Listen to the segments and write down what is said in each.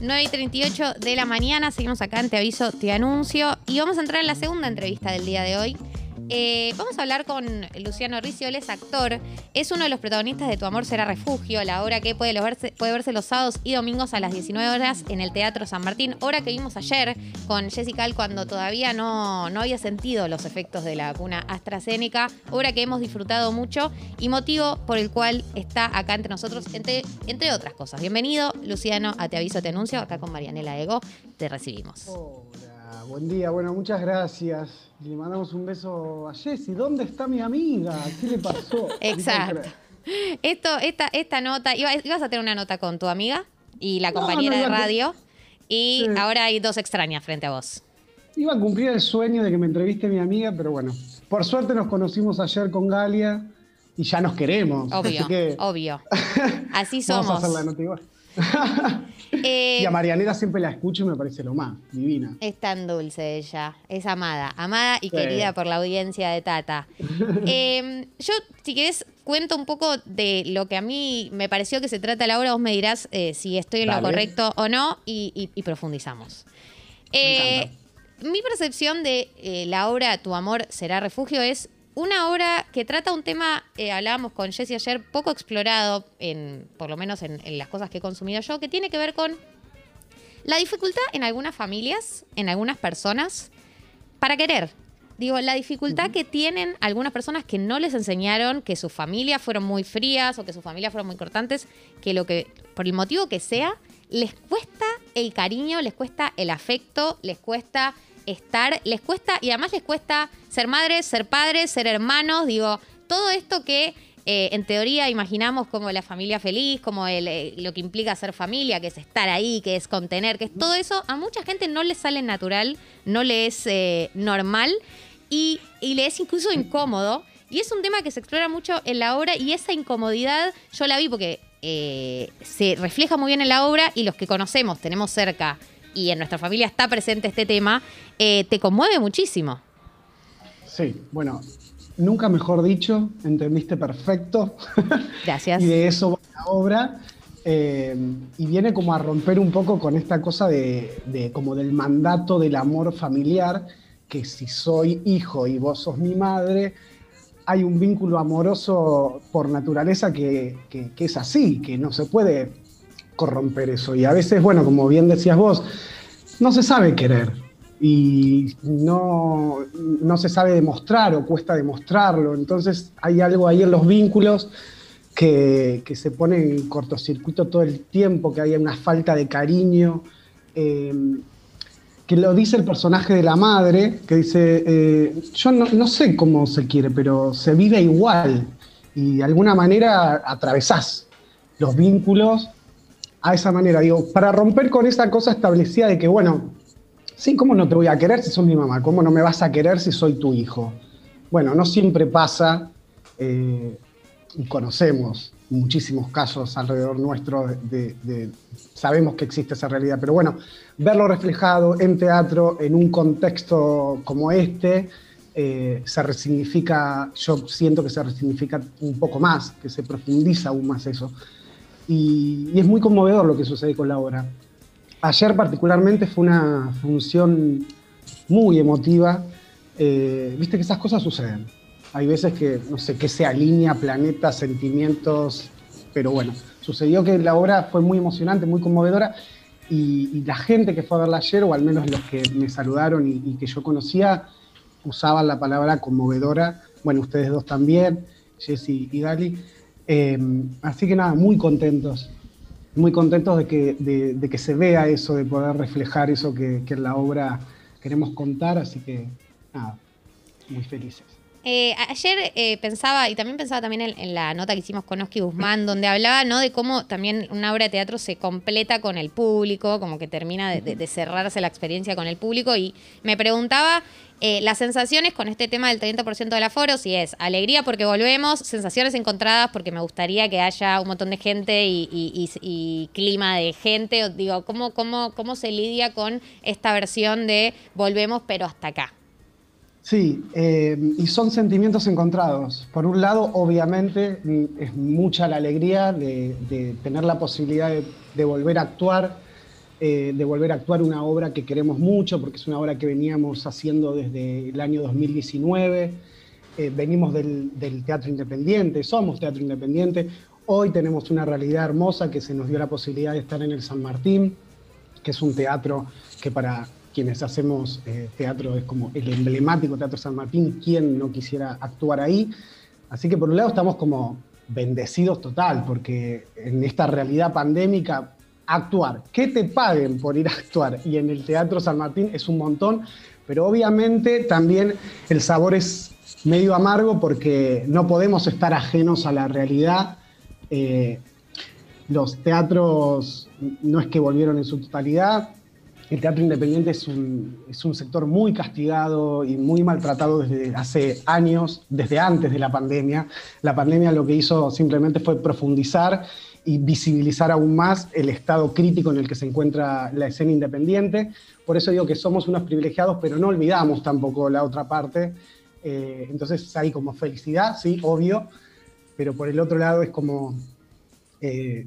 9 y 38 de la mañana. Seguimos acá en Te Aviso, Te Anuncio. Y vamos a entrar en la segunda entrevista del día de hoy. Eh, vamos a hablar con Luciano Riccio, él es actor, es uno de los protagonistas de Tu Amor Será Refugio, la obra que puede verse, los sábados y domingos a las 19 horas en el Teatro San Martín, obra que vimos ayer con Jessica cuando todavía no, no había sentido los efectos de la vacuna AstraZeneca, obra que hemos disfrutado mucho y motivo por el cual está acá entre nosotros, entre, entre otras cosas. Bienvenido, Luciano, a Te Aviso, Te Anuncio, acá con Marianela Ego, te recibimos. Hola, buen día, bueno, muchas gracias. Le mandamos un beso a Jessy. ¿Dónde está mi amiga? ¿Qué le pasó? Exacto. Esto, esta, esta nota, ibas a tener una nota con tu amiga y la compañera de radio, y ahora hay dos extrañas frente a vos. Iba a cumplir el sueño de que me entreviste mi amiga, pero bueno, por suerte nos conocimos ayer con Galia y ya nos queremos. Obvio, obvio. Así somos. Vamos a hacer la nota igual. y a Marianela siempre la escucho y me parece lo más, divina. Es tan dulce ella, es amada, amada y querida por la audiencia de Tata. Em, yo, si querés, cuento un poco de lo que a mí me pareció que se trata la obra, vos me dirás eh, si estoy en lo correcto o no y, profundizamos. Eh, mi percepción de eh, la obra Tu amor será refugio es una obra que trata un tema, eh, hablábamos con Jesse ayer, poco explorado, en, por lo menos en, las cosas que he consumido yo, que tiene que ver con la dificultad en algunas familias, en algunas personas, para querer. Digo, la dificultad que tienen algunas personas que no les enseñaron que sus familias fueron muy frías o que sus familias fueron muy cortantes, que lo que, por el motivo que sea, les cuesta el cariño, les cuesta el afecto, les cuesta estar, les cuesta, y además les cuesta ser madres, ser padres, ser hermanos, digo, todo esto que eh, en teoría imaginamos como la familia feliz, como eh, lo que implica ser familia, que es estar ahí, que es contener, que es todo eso, a mucha gente no le sale natural, no le es eh, normal y, y le es incluso incómodo. Y es un tema que se explora mucho en la obra y esa incomodidad yo la vi porque se refleja muy bien en la obra y los que conocemos, tenemos cerca y en nuestra familia está presente este tema, eh, te conmueve muchísimo. Sí, bueno, nunca mejor dicho, entendiste perfecto. Gracias. y de eso va la obra. Eh, y viene como a romper un poco con esta cosa de, como del mandato del amor familiar, que si soy hijo y vos sos mi madre, hay un vínculo amoroso por naturaleza que, que es así, que no se puede corromper eso. Y a veces, bueno, como bien decías vos, no se sabe querer y no, no se sabe demostrar o cuesta demostrarlo. Entonces hay algo ahí en los vínculos que, se pone en cortocircuito todo el tiempo, que hay una falta de cariño. Eh, que lo dice el personaje de la madre, que dice, eh, yo no, no, sé cómo se quiere, pero se vive igual y de alguna manera atravesás los vínculos a esa manera. Digo, para romper con esa cosa establecida de que, bueno, sí, ¿cómo no te voy a querer si sos mi mamá? ¿Cómo no me vas a querer si soy tu hijo? Bueno, no siempre pasa, eh, y conocemos muchísimos casos alrededor nuestro de, sabemos que existe esa realidad, pero bueno, verlo reflejado en teatro, en un contexto como este, eh, se resignifica, yo siento que se resignifica un poco más, que se profundiza aún más eso. Y, es muy conmovedor lo que sucede con la obra. Ayer particularmente fue una función muy emotiva. Eh, viste que esas cosas suceden. Hay veces que, no sé, que se alinea planetas, sentimientos, pero bueno, sucedió que la obra fue muy emocionante, muy conmovedora y, la gente que fue a verla ayer, o al menos los que me saludaron y, que yo conocía, usaban la palabra conmovedora. Bueno, ustedes dos también, Jessy y Dali. Em, así que nada, muy contentos, muy contentos de que, de, que, se vea eso, de poder reflejar eso que, en la obra queremos contar, así que nada, muy felices. Eh, ayer eh, pensaba, y también pensaba también en, la nota que hicimos con Oski Guzmán, donde hablaba ¿no? de cómo también una obra de teatro se completa con el público, como que termina de cerrarse la experiencia con el público, y me preguntaba eh, las sensaciones con este tema del 30% del aforo, si es alegría porque volvemos, sensaciones encontradas porque me gustaría que haya un montón de gente y, clima de gente. Digo, ¿cómo, cómo, ¿cómo se lidia con esta versión de volvemos pero hasta acá? Sí, eh, y son sentimientos encontrados. Por un lado, obviamente, es mucha la alegría de, tener la posibilidad de, volver a actuar eh, de volver a actuar una obra que queremos mucho, porque es una obra que veníamos haciendo desde el año 2019. Eh, venimos del, teatro independiente, somos teatro independiente. Hoy tenemos una realidad hermosa que se nos dio la posibilidad de estar en el San Martín, que es un teatro que para quienes hacemos eh, teatro es como el emblemático Teatro San Martín, ¿quién no quisiera actuar ahí? Así que por un lado estamos como bendecidos total, porque en esta realidad pandémica actuar, que te paguen por ir a actuar y en el Teatro San Martín es un montón, pero obviamente también el sabor es medio amargo porque no podemos estar ajenos a la realidad. Eh, los teatros no es que volvieron en su totalidad, el teatro independiente es un, es un, sector muy castigado y muy maltratado desde hace años, desde antes de la pandemia. La pandemia lo que hizo simplemente fue profundizar y visibilizar aún más el estado crítico en el que se encuentra la escena independiente. Por eso digo que somos unos privilegiados, pero no olvidamos tampoco la otra parte. Eh, entonces hay como felicidad, sí, obvio, pero por el otro lado es como, eh,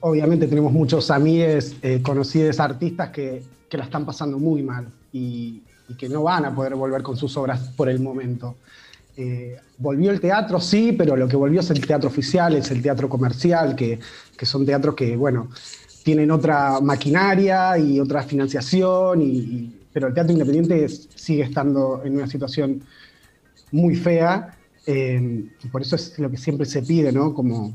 obviamente tenemos muchos amigos, eh, conocidos artistas que, que, la están pasando muy mal y que no van a poder volver con sus obras por el momento. Eh, volvió el teatro, sí, pero lo que volvió es el teatro oficial, es el teatro comercial, que, son teatros que, bueno, tienen otra maquinaria y otra financiación, y, pero el teatro independiente sigue estando en una situación muy fea, eh, y por eso es lo que siempre se pide, ¿no? Como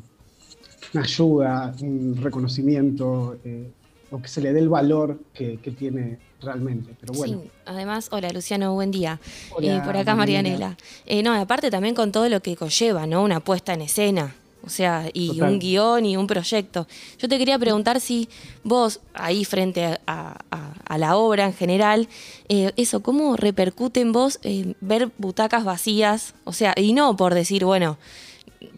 una ayuda, un reconocimiento, eh, o que se le dé el valor que, tiene realmente. Pero bueno. Sí, además, hola Luciano, buen día. Eh, por acá Marianela. Eh, no, aparte también con todo lo que conlleva, ¿no? Una puesta en escena. O sea, y un guion y un proyecto. Yo te quería preguntar si vos, ahí frente a, la obra en general, eh, eso, ¿cómo repercute en vos ver butacas vacías? O sea, y no por decir, bueno,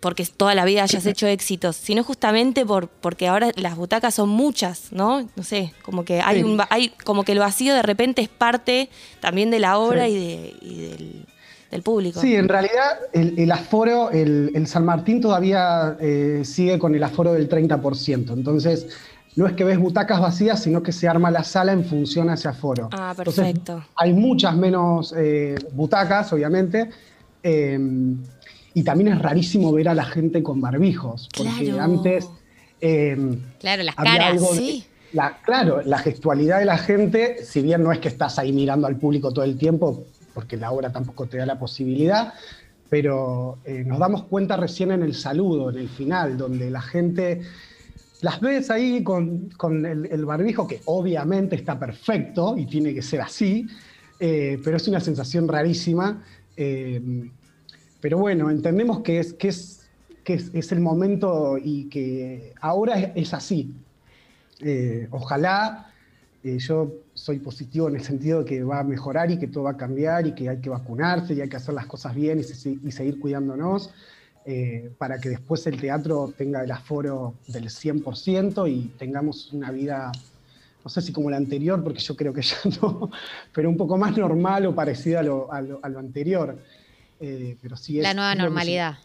porque toda la vida hayas hecho éxitos, sino justamente por, porque ahora las butacas son muchas, ¿no? No sé, como que hay un hay, como que el vacío de repente es parte también de la obra y, de, del, público. Sí, en realidad el, aforo, el, San Martín todavía eh, sigue con el aforo del 30%. Entonces, no es que ves butacas vacías, sino que se arma la sala en función a ese aforo. Ah, perfecto. hay muchas menos eh, butacas, obviamente. Eh, y también es rarísimo ver a la gente con barbijos, porque antes... Em, claro, las caras, sí. La, claro, la gestualidad de la gente, si bien no es que estás ahí mirando al público todo el tiempo, porque la obra tampoco te da la posibilidad, pero eh, nos damos cuenta recién en el saludo, en el final, donde la gente las ves ahí con, el, barbijo, que obviamente está perfecto y tiene que ser así, eh, pero es una sensación rarísima. Eh, pero bueno, entendemos que es, que es, que es, el momento y que ahora es, así. Eh, ojalá, eh, yo soy positivo en el sentido de que va a mejorar y que todo va a cambiar y que hay que vacunarse y hay que hacer las cosas bien y, seguir cuidándonos. Eh, para que después el teatro tenga el aforo del 100% y tengamos una vida, no sé si como la anterior, porque yo creo que ya no, pero un poco más normal o parecida a lo, a lo anterior. Eh, pero sí es, la nueva normalidad.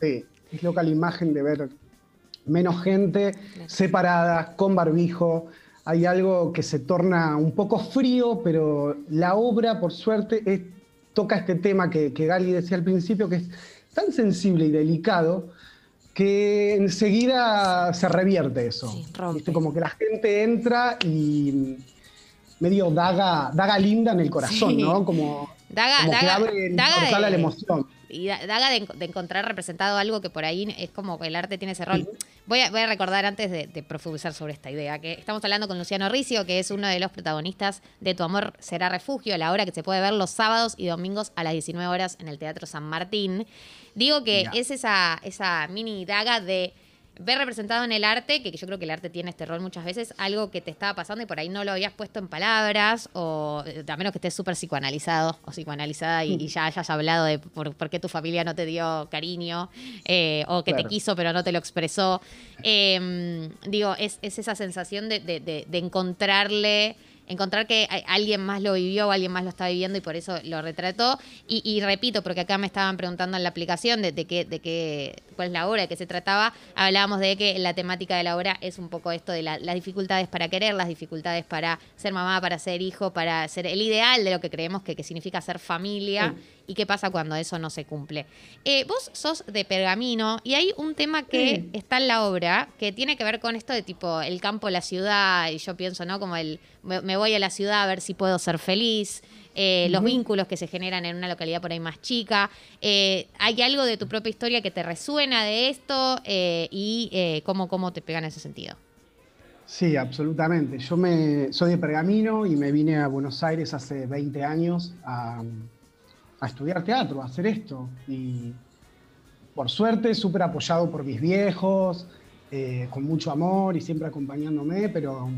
sí, es loca la imagen de ver menos gente separada, con barbijo. Hay algo que se torna un poco frío, pero la obra, por suerte, toca este tema que, que Gali decía al principio, que es tan sensible y delicado que enseguida se revierte eso. Sí, Como que la gente entra y medio daga, daga linda en el corazón, ¿no? Como Daga, daga, daga de, la emoción. Y daga de, encontrar representado algo que por ahí es como que el arte tiene ese rol. Voy a, voy a recordar antes de, profundizar sobre esta idea, que estamos hablando con Luciano Ricio, que es uno de los protagonistas de Tu Amor Será Refugio, la obra que se puede ver los sábados y domingos a las 19 horas en el Teatro San Martín. Digo que es esa, esa mini daga de ver representado en el arte, que yo creo que el arte tiene este rol muchas veces, algo que te estaba pasando y por ahí no lo habías puesto en palabras, o eh, a menos que estés súper psicoanalizado o psicoanalizada y, ya hayas hablado de por, qué tu familia no te dio cariño, eh, o que te quiso pero no te lo expresó. Em, digo, es, esa sensación de, encontrarle encontrar que alguien más lo vivió o alguien más lo está viviendo y por eso lo retrató. Y, repito, porque acá me estaban preguntando en la aplicación de, qué, de qué, cuál es la obra de qué se trataba, hablábamos de que la temática de la obra es un poco esto de las dificultades para querer, las dificultades para ser mamá, para ser hijo, para ser el ideal de lo que creemos que, significa ser familia y qué pasa cuando eso no se cumple. Eh, vos sos de Pergamino y hay un tema que está en la obra que tiene que ver con esto de tipo el campo, la ciudad, y yo pienso, ¿no? Como el me, voy a la ciudad a ver si puedo ser feliz. Eh, los vínculos que se generan en una localidad por ahí más chica. Eh, ¿Hay algo de tu propia historia que te resuena de esto y cómo, cómo te pega en ese sentido? Sí, absolutamente. Yo me, soy de Pergamino y me vine a Buenos Aires hace 20 años a, a estudiar teatro, a hacer esto. Y por suerte, súper apoyado por mis viejos, eh, con mucho amor y siempre acompañándome, pero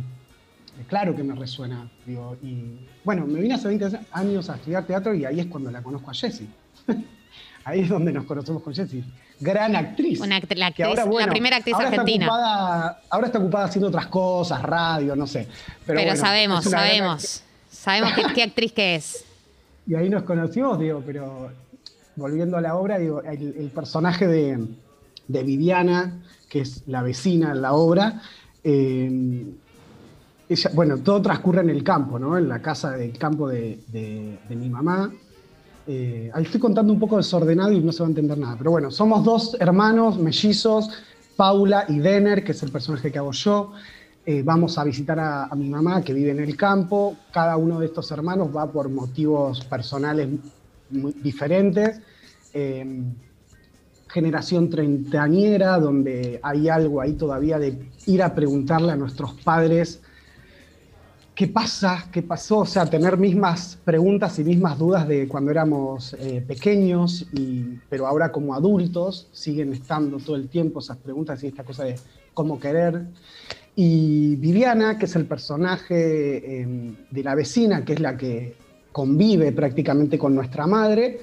claro que me resuena. Digo, y bueno, me vine hace 20 años a estudiar teatro y ahí es cuando la conozco a Jessie. ahí es donde nos conocemos con Jessie. Gran actriz. Una la, primera actriz argentina. ahora está ocupada haciendo otras cosas, radio, no sé. Pero, sabemos, sabemos. Sabemos qué actriz que es. Y ahí nos conocimos, digo, pero volviendo a la obra, digo, el, personaje de, Viviana, que es la vecina en la obra, eh, bueno, todo transcurre en el campo, ¿no? En la casa del campo de, mi mamá. Eh, ahí estoy contando un poco desordenado y no se va a entender nada. Pero bueno, somos dos hermanos mellizos, Paula y Denner, que es el personaje que hago yo. Eh, vamos a visitar a, mi mamá que vive en el campo. Cada uno de estos hermanos va por motivos personales muy diferentes. Em, generación treintañera, donde hay algo ahí todavía de ir a preguntarle a nuestros padres qué pasa, qué pasó, o sea, tener mismas preguntas y mismas dudas de cuando éramos eh, pequeños, pero ahora como adultos siguen estando todo el tiempo esas preguntas y esta cosa de cómo querer. Y Viviana, que es el personaje em, de la vecina, que es la que convive prácticamente con nuestra madre,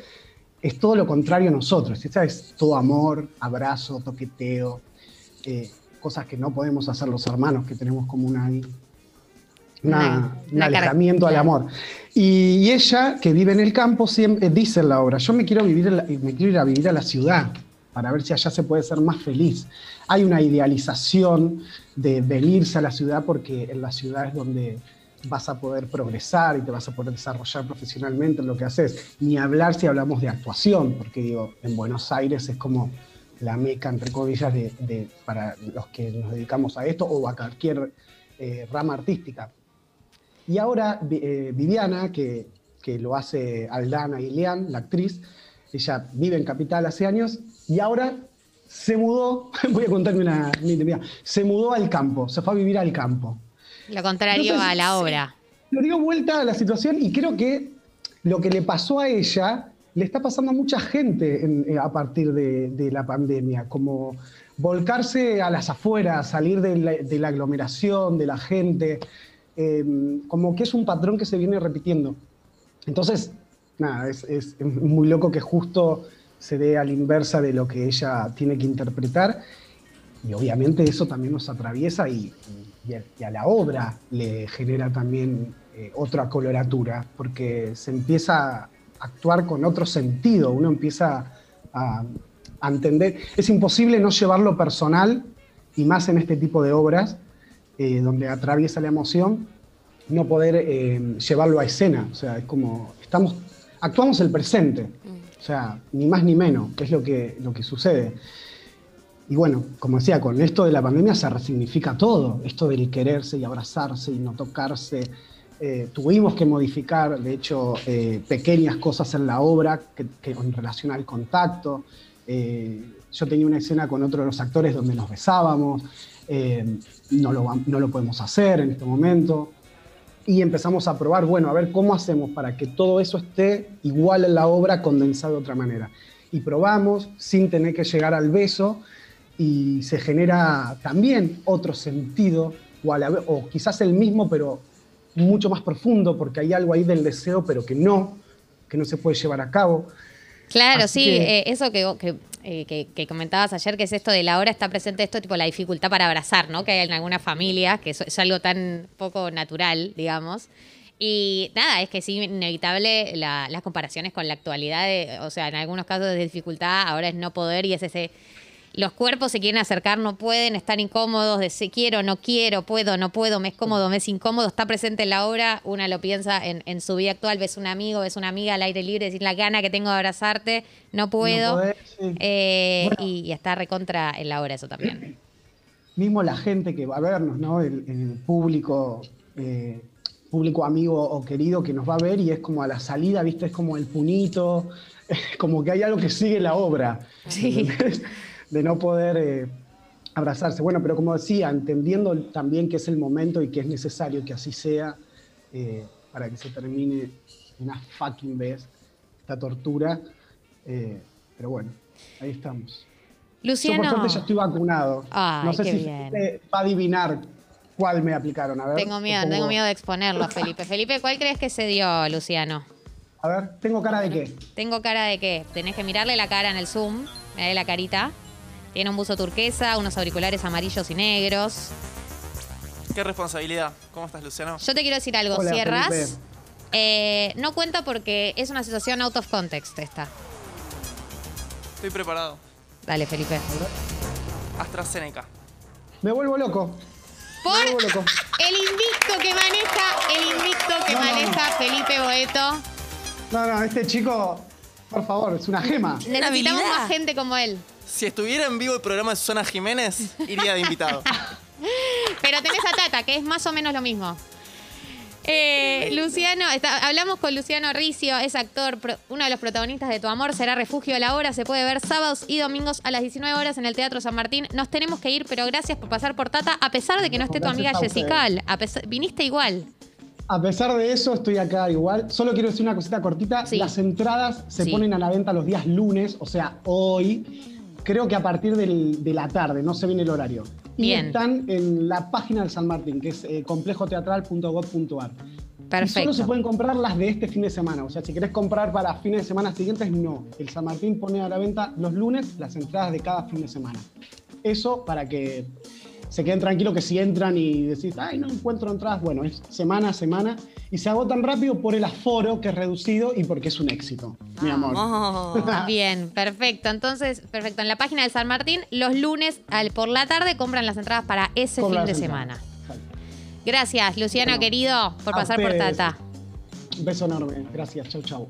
es todo lo contrario a nosotros. Esta es todo amor, abrazo, toqueteo, eh, cosas que no podemos hacer los hermanos, que tenemos como una, un alejamiento al amor. Y, ella, que vive en el campo, siempre dice en la obra, yo me quiero, vivir me quiero ir a vivir a la ciudad para ver si allá se puede ser más feliz. Hay una idealización de venirse a la ciudad porque en la ciudad es donde vas a poder progresar y te vas a poder desarrollar profesionalmente en lo que haces. Ni hablar si hablamos de actuación, porque digo, en Buenos Aires es como la meca, entre comillas, de, para los que nos dedicamos a esto o a cualquier eh, rama artística. Y ahora eh, Viviana, que, que, lo hace Aldana y Leán, la actriz, ella vive en Capital hace años y ahora se mudó, voy a contarme una, una se mudó al campo, se fue a vivir al campo. Lo contrario a la obra. Le dio vuelta a la situación y creo que lo que le pasó a ella le está pasando a mucha gente eh, a partir de, la pandemia, como volcarse a las afueras, salir de la, aglomeración, de la gente, em, como que es un patrón que se viene repitiendo. Entonces, nada, es muy loco que justo se dé a la inversa de lo que ella tiene que interpretar. Y obviamente eso también nos atraviesa y, a, la obra le genera también eh, otra coloratura, porque se empieza a actuar con otro sentido, uno empieza a, entender. Es imposible no llevarlo personal, y más en este tipo de obras, eh, donde atraviesa la emoción, no poder eh, llevarlo a escena. O sea, es como, estamos, actuamos el presente. O sea, ni más ni menos, que es lo que, lo que sucede. Y bueno, como decía, con esto de la pandemia se resignifica todo, esto del quererse y abrazarse y no tocarse. Eh, tuvimos que modificar, de hecho, eh, pequeñas cosas en la obra que, en relación al contacto. Eh, yo tenía una escena con otro de los actores donde nos besábamos, no lo, no lo podemos hacer en este momento y empezamos a probar, bueno, a ver cómo hacemos para que todo eso esté igual en la obra, condensado de otra manera. Y probamos sin tener que llegar al beso y se genera también otro sentido, o, o quizás el mismo, pero mucho más profundo, porque hay algo ahí del deseo, pero que no, que no se puede llevar a cabo. Claro, sí, eh, eso que, que eh, que, comentabas ayer, que es esto de la hora está presente esto, tipo la dificultad para abrazar, ¿no? Que hay en algunas familias, que es algo tan poco natural, digamos. Y nada, es que es inevitable las comparaciones con la actualidad, o sea, en algunos casos de dificultad, ahora es no poder y es ese los cuerpos se quieren acercar, no pueden, están incómodos, de si quiero, no quiero, puedo, no puedo, me es cómodo, me es incómodo, está presente en la obra, una lo piensa en, su vida actual, ves un amigo, ves una amiga al aire libre, decir la gana que tengo de abrazarte, no puedo, eh, y, está recontra en la obra eso también. Mismo la gente que va a vernos, ¿no? El, público, eh, público amigo o querido que nos va a ver y es como a la salida, ¿viste? Es como el punito, como que hay algo que sigue la obra. Sí de no poder eh, abrazarse. Bueno, pero como decía, entendiendo también que es el momento y que es necesario que así sea eh, para que se termine una fucking vez esta tortura. Eh, pero bueno, ahí estamos. Luciano. Yo por suerte ya estoy vacunado. Ay, no sé si va a adivinar cuál me aplicaron. A ver, tengo miedo, tengo miedo de exponerlo, Felipe. Felipe, ¿cuál crees que se dio, Luciano? A ver, ¿tengo cara de qué? Tengo cara de qué. Tenés que mirarle la cara en el Zoom. Mirale la carita. Tiene un buzo turquesa, unos auriculares amarillos y negros. Qué responsabilidad. ¿Cómo estás, Luciano? Yo te quiero decir algo. Cierras. Eh, no cuenta porque es una situación out of context esta. Estoy preparado. Dale, Felipe. AstraZeneca. Me vuelvo loco. Por el invicto que maneja, el invicto que maneja Felipe Boeto. No, no, este chico, por favor, es una gema. Necesitamos más gente como él. Si estuviera en vivo el programa de Susana Jiménez, iría de invitado. Pero tenés a Tata, que es más o menos lo mismo. Eh, Luciano, hablamos con Luciano Ricio, es actor, uno de los protagonistas de Tu Amor será Refugio a la Hora. Se puede ver sábados y domingos a las 19 horas en el Teatro San Martín. Nos tenemos que ir, pero gracias por pasar por Tata, a pesar de que no esté tu amiga Jessica. viniste igual. A pesar de eso, estoy acá igual. Solo quiero decir una cosita cortita. Las entradas se ponen a la venta los días lunes, o sea, hoy creo que a partir de la tarde, no se viene el horario. Y están en la página del San Martín, que es eh, complejoteatral.gov.ar. Perfecto. Y solo se pueden comprar las de este fin de semana. O sea, si querés comprar para fines de semana siguientes, no. El San Martín pone a la venta los lunes las entradas de cada fin de semana. Eso para que se queden tranquilos que si entran y decís, ay, no encuentro entradas, bueno, es semana a semana y se agotan rápido por el aforo que es reducido y porque es un éxito, mi amor. bien, perfecto. Entonces, perfecto. En la página de San Martín, los lunes al, por la tarde compran las entradas para ese fin de semana. Gracias, Luciano, querido, por pasar por Tata. Un beso enorme. Gracias. Chau, chau.